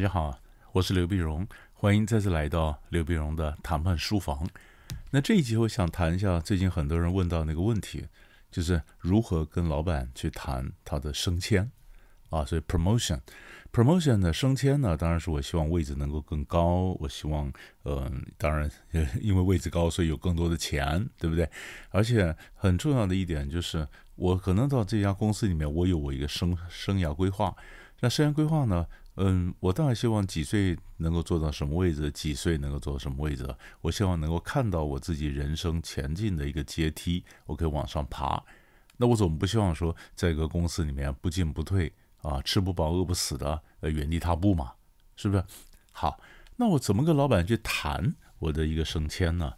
大家好，我是刘碧荣，欢迎再次来到刘碧荣的谈判书房。那这一集我想谈一下最近很多人问到那个问题，就是如何跟老板去谈他的升迁啊。所以 promotion，promotion 的升迁呢，当然是我希望位置能够更高，我希望，嗯，当然 因为位置高，所以有更多的钱，对不对？而且很重要的一点就是，我可能到这家公司里面，我有我一个生生涯规划。那生涯规划呢？嗯，我当然希望几岁能够做到什么位置，几岁能够做到什么位置。我希望能够看到我自己人生前进的一个阶梯，我可以往上爬。那我总不希望说在一个公司里面不进不退啊，吃不饱饿不死的，呃，原地踏步嘛，是不是？好，那我怎么跟老板去谈我的一个升迁呢？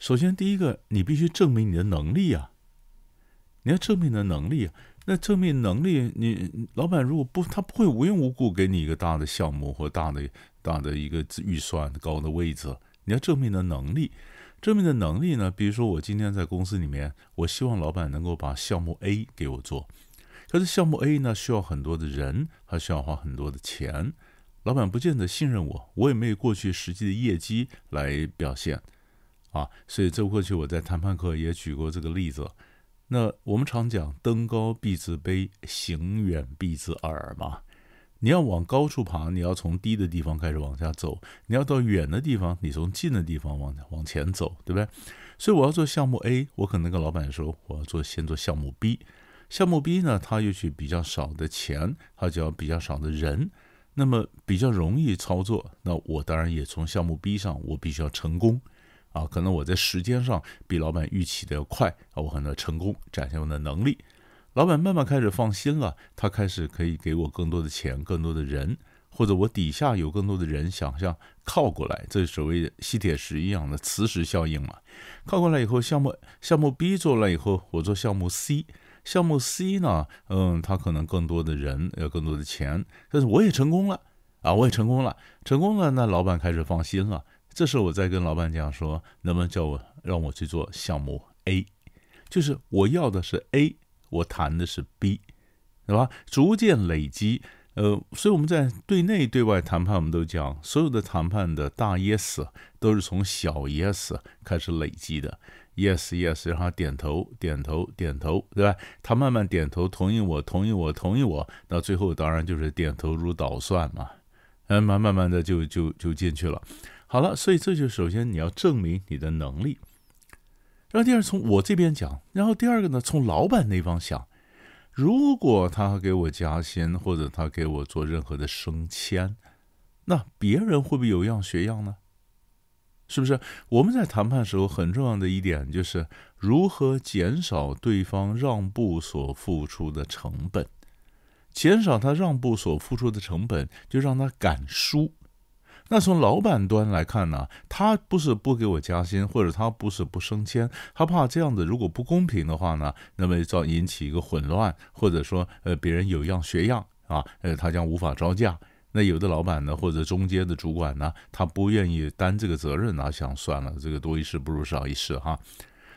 首先，第一个，你必须证明你的能力啊，你要证明你的能力。那证明能力，你老板如果不，他不会无缘无故给你一个大的项目或大的大的一个预算高的位置。你要证明的能力，证明的能力呢？比如说，我今天在公司里面，我希望老板能够把项目 A 给我做，可是项目 A 呢需要很多的人，还需要花很多的钱，老板不见得信任我，我也没有过去实际的业绩来表现啊。所以这过去我在谈判课也举过这个例子。那我们常讲“登高必自卑，行远必自耳”嘛。你要往高处爬，你要从低的地方开始往下走；你要到远的地方，你从近的地方往往前走，对不对？所以我要做项目 A，我可能跟老板说，我要做先做项目 B。项目 B 呢，它又去比较少的钱，它就要比较少的人，那么比较容易操作。那我当然也从项目 B 上，我必须要成功。啊，可能我在时间上比老板预期的要快啊，我可能成功展现我的能力，老板慢慢开始放心了，他开始可以给我更多的钱、更多的人，或者我底下有更多的人想象靠过来，这所谓的吸铁石一样的磁石效应嘛。靠过来以后，项目项目 B 做了以后，我做项目 C，项目 C 呢，嗯，他可能更多的人要更多的钱，但是我也成功了啊，我也成功了，成功了，那老板开始放心了。这时候我在跟老板讲说，能不能叫我让我去做项目 A，就是我要的是 A，我谈的是 B，对吧？逐渐累积，呃，所以我们在对内对外谈判，我们都讲，所有的谈判的大 yes 都是从小 yes 开始累积的，yes yes 让他点头点头点头，对吧？他慢慢点头同意我同意我同意我，到最后当然就是点头如捣蒜嘛，嗯，慢慢慢的就就就进去了。好了，所以这就首先你要证明你的能力，然后第二从我这边讲，然后第二个呢从老板那方想，如果他给我加薪或者他给我做任何的升迁，那别人会不会有样学样呢？是不是？我们在谈判时候很重要的一点就是如何减少对方让步所付出的成本，减少他让步所付出的成本，就让他敢输。那从老板端来看呢，他不是不给我加薪，或者他不是不升迁，他怕这样子如果不公平的话呢，那么造引起一个混乱，或者说呃别人有样学样啊，呃他将无法招架。那有的老板呢，或者中间的主管呢，他不愿意担这个责任啊，想算了，这个多一事不如少一事哈。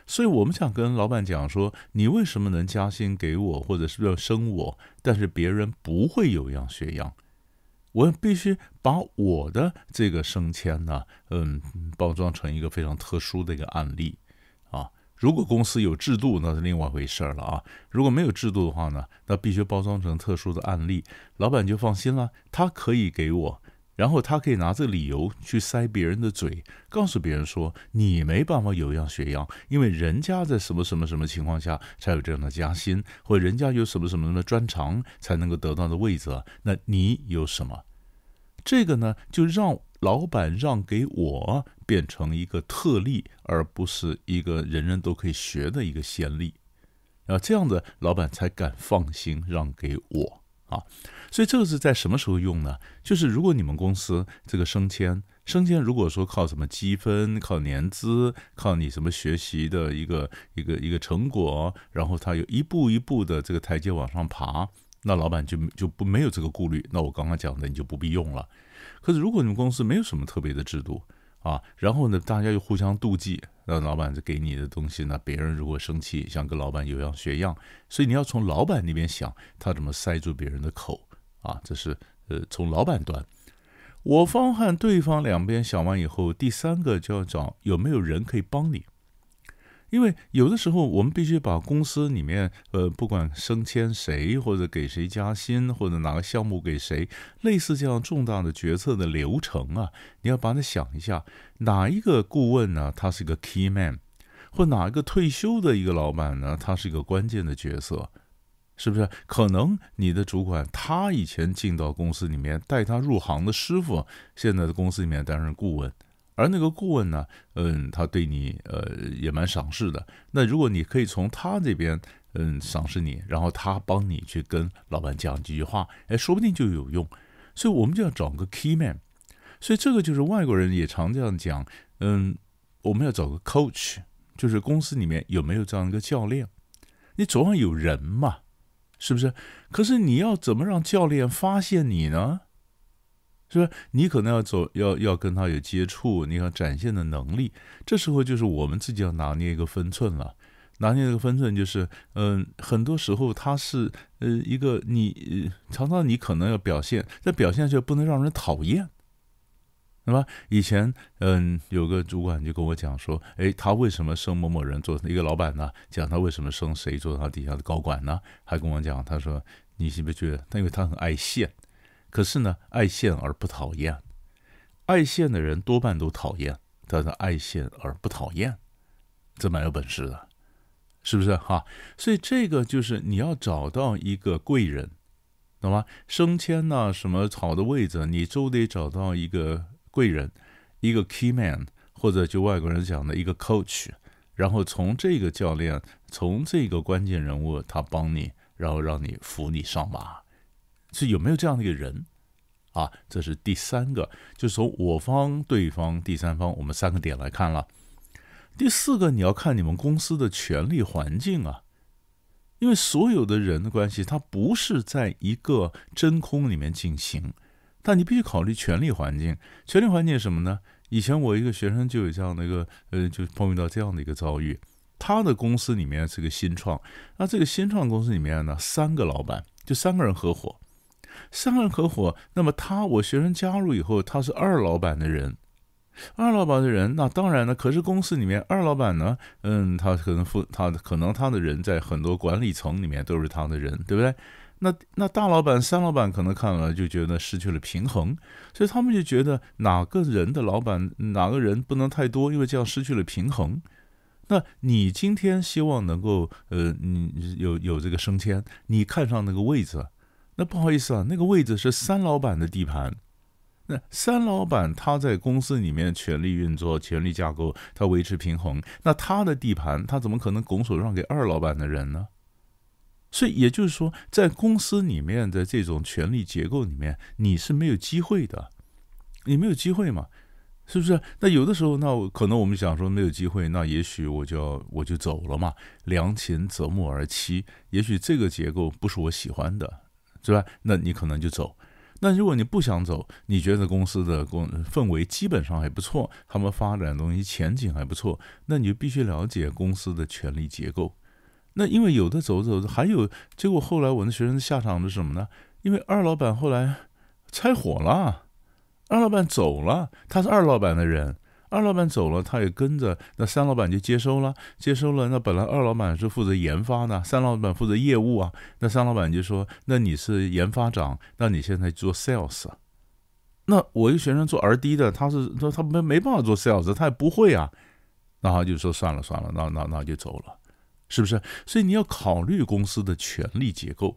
所以我们想跟老板讲说，你为什么能加薪给我，或者是要升我，但是别人不会有样学样。我必须把我的这个升迁呢，嗯，包装成一个非常特殊的一个案例啊。如果公司有制度，那是另外一回事了啊。如果没有制度的话呢，那必须包装成特殊的案例，老板就放心了，他可以给我，然后他可以拿这理由去塞别人的嘴，告诉别人说你没办法有样学样，因为人家在什么什么什么情况下才有这样的加薪，或人家有什么什么什么专长才能够得到的位置，那你有什么？这个呢，就让老板让给我变成一个特例，而不是一个人人都可以学的一个先例，啊，这样的老板才敢放心让给我啊。所以这个是在什么时候用呢？就是如果你们公司这个升迁，升迁如果说靠什么积分、靠年资、靠你什么学习的一个一个一个成果，然后他有一步一步的这个台阶往上爬。那老板就就不没有这个顾虑，那我刚刚讲的你就不必用了。可是如果你们公司没有什么特别的制度啊，然后呢大家又互相妒忌，让老板子给你的东西呢，别人如果生气，想跟老板有样学样，所以你要从老板那边想，他怎么塞住别人的口啊？这是呃从老板端。我方和对方两边想完以后，第三个就要找有没有人可以帮你。因为有的时候我们必须把公司里面，呃，不管升迁谁，或者给谁加薪，或者哪个项目给谁，类似这样重大的决策的流程啊，你要把它想一下，哪一个顾问呢？他是一个 key man，或哪一个退休的一个老板呢？他是一个关键的角色，是不是？可能你的主管他以前进到公司里面带他入行的师傅，现在的公司里面担任顾问。而那个顾问呢，嗯，他对你呃也蛮赏识的。那如果你可以从他这边嗯赏识你，然后他帮你去跟老板讲几句话，哎，说不定就有用。所以我们就要找个 key man。所以这个就是外国人也常这样讲，嗯，我们要找个 coach，就是公司里面有没有这样一个教练？你总要有人嘛，是不是？可是你要怎么让教练发现你呢？是吧？你可能要走，要要跟他有接触，你要展现的能力。这时候就是我们自己要拿捏一个分寸了。拿捏一个分寸就是，嗯，很多时候他是呃一个你常常你可能要表现，在表现就不能让人讨厌，那么以前嗯有个主管就跟我讲说，哎，他为什么升某某人做一个老板呢？讲他为什么升谁做他底下的高管呢？还跟我讲，他说你是不是觉得因为他很爱现。可是呢，爱现而不讨厌，爱现的人多半都讨厌，但是爱现而不讨厌，这蛮有本事的，是不是哈？所以这个就是你要找到一个贵人，懂吗？升迁呐，什么好的位置，你都得找到一个贵人，一个 key man，或者就外国人讲的一个 coach，然后从这个教练，从这个关键人物，他帮你，然后让你扶你上马。是有没有这样的一个人啊？这是第三个，就是从我方、对方、第三方，我们三个点来看了。第四个，你要看你们公司的权力环境啊，因为所有的人的关系，它不是在一个真空里面进行，但你必须考虑权力环境。权力环境是什么呢？以前我一个学生就有这样的一个，呃，就碰遇到这样的一个遭遇。他的公司里面是个新创，那这个新创公司里面呢，三个老板，就三个人合伙。三人合伙，那么他我学生加入以后，他是二老板的人，二老板的人，那当然呢。可是公司里面二老板呢，嗯，他可能负他可能他的人在很多管理层里面都是他的人，对不对？那那大老板三老板可能看了就觉得失去了平衡，所以他们就觉得哪个人的老板哪个人不能太多，因为这样失去了平衡。那你今天希望能够呃，你有有这个升迁，你看上那个位置。那不好意思啊，那个位置是三老板的地盘。那三老板他在公司里面权力运作、权力架构，他维持平衡。那他的地盘，他怎么可能拱手让给二老板的人呢？所以也就是说，在公司里面的这种权力结构里面，你是没有机会的。你没有机会嘛？是不是？那有的时候，那可能我们想说没有机会，那也许我就要我就走了嘛。良禽择木而栖，也许这个结构不是我喜欢的。是吧？那你可能就走。那如果你不想走，你觉得公司的公氛围基本上还不错，他们发展东西前景还不错，那你就必须了解公司的权力结构。那因为有的走走，还有结果后来我的学生下场是什么呢？因为二老板后来拆伙了，二老板走了，他是二老板的人。二老板走了，他也跟着，那三老板就接收了，接收了。那本来二老板是负责研发的，三老板负责业务啊。那三老板就说：“那你是研发长，那你现在做 sales。”那我一个学生做 R D 的，他是说他没没办法做 sales，他也不会啊。那他就说：“算了算了，那那那就走了，是不是？”所以你要考虑公司的权力结构，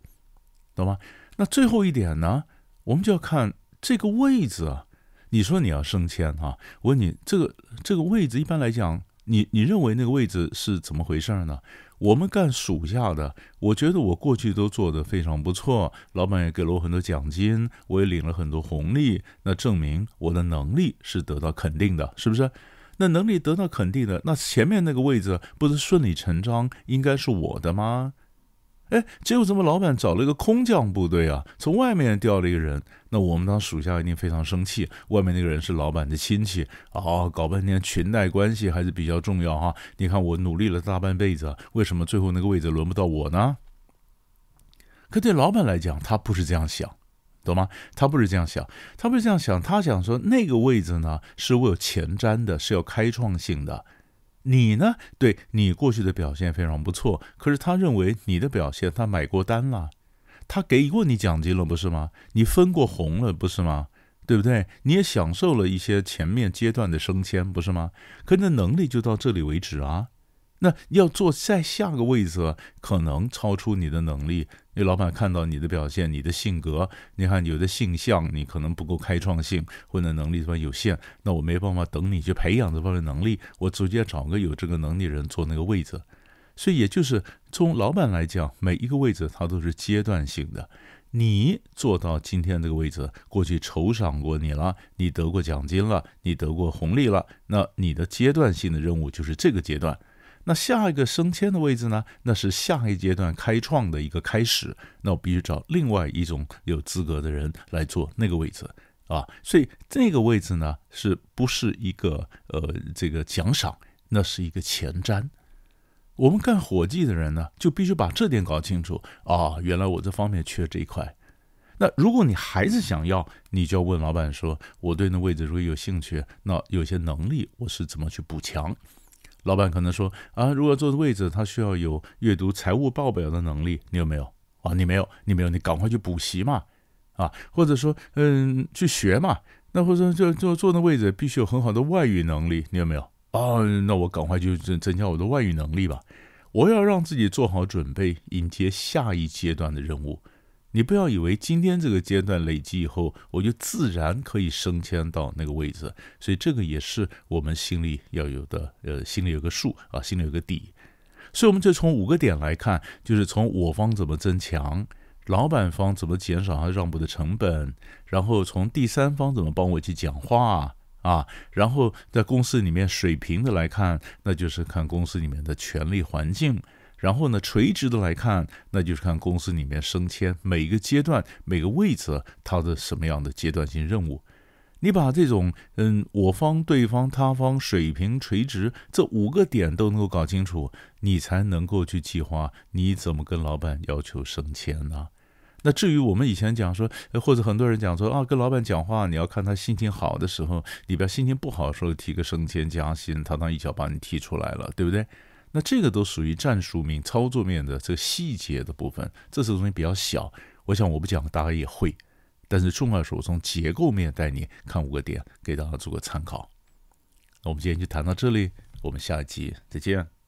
懂吗？那最后一点呢，我们就要看这个位置啊。你说你要升迁哈？我问你，这个这个位置一般来讲，你你认为那个位置是怎么回事儿呢？我们干属下的，我觉得我过去都做得非常不错，老板也给了我很多奖金，我也领了很多红利，那证明我的能力是得到肯定的，是不是？那能力得到肯定的，那前面那个位置不是顺理成章应该是我的吗？哎，结果怎么老板找了一个空降部队啊？从外面调了一个人，那我们当属下一定非常生气。外面那个人是老板的亲戚啊，搞半天裙带关系还是比较重要哈。你看我努力了大半辈子，为什么最后那个位置轮不到我呢？可对老板来讲，他不是这样想，懂吗？他不是这样想，他不是这样想，他想说那个位置呢是我有前瞻的，是有开创性的。你呢？对你过去的表现非常不错，可是他认为你的表现，他买过单了，他给过你奖金了，不是吗？你分过红了，不是吗？对不对？你也享受了一些前面阶段的升迁，不是吗？可你的能力就到这里为止啊。那要坐在下个位置，可能超出你的能力。因为老板看到你的表现、你的性格，你看有的性向，你可能不够开创性，或者能力方有限，那我没办法等你去培养这方面能力，我直接找个有这个能力人做那个位置。所以也就是从老板来讲，每一个位置它都是阶段性的。你做到今天这个位置，过去酬赏过你了，你得过奖金了，你得过红利了，那你的阶段性的任务就是这个阶段。那下一个升迁的位置呢？那是下一阶段开创的一个开始。那我必须找另外一种有资格的人来做那个位置啊。所以这个位置呢，是不是一个呃这个奖赏？那是一个前瞻。我们干伙计的人呢，就必须把这点搞清楚啊。原来我这方面缺这一块。那如果你还是想要，你就要问老板说：我对那位置如果有兴趣，那有些能力我是怎么去补强？老板可能说啊，如果坐的位置，他需要有阅读财务报表的能力，你有没有啊？你没有，你没有，你赶快去补习嘛，啊，或者说嗯，去学嘛。那或者说就就坐那位置，必须有很好的外语能力，你有没有啊？那我赶快就增增加我的外语能力吧。我要让自己做好准备，迎接下一阶段的任务。你不要以为今天这个阶段累积以后，我就自然可以升迁到那个位置，所以这个也是我们心里要有的，呃，心里有个数啊，心里有个底。所以我们就从五个点来看，就是从我方怎么增强，老板方怎么减少他让步的成本，然后从第三方怎么帮我去讲话啊，然后在公司里面水平的来看，那就是看公司里面的权力环境。然后呢，垂直的来看，那就是看公司里面升迁每个阶段、每个位置它的什么样的阶段性任务。你把这种嗯，我方、对方、他方、水平、垂直这五个点都能够搞清楚，你才能够去计划你怎么跟老板要求升迁呢？那至于我们以前讲说，或者很多人讲说啊，跟老板讲话，你要看他心情好的时候，你不要心情不好的时候提个升迁加薪，他当一脚把你踢出来了，对不对？那这个都属于战术面、操作面的这个细节的部分，这些东西比较小。我想我不讲，大家也会。但是重要的是我从结构面带你看五个点，给大家做个参考。那我们今天就谈到这里，我们下一集再见。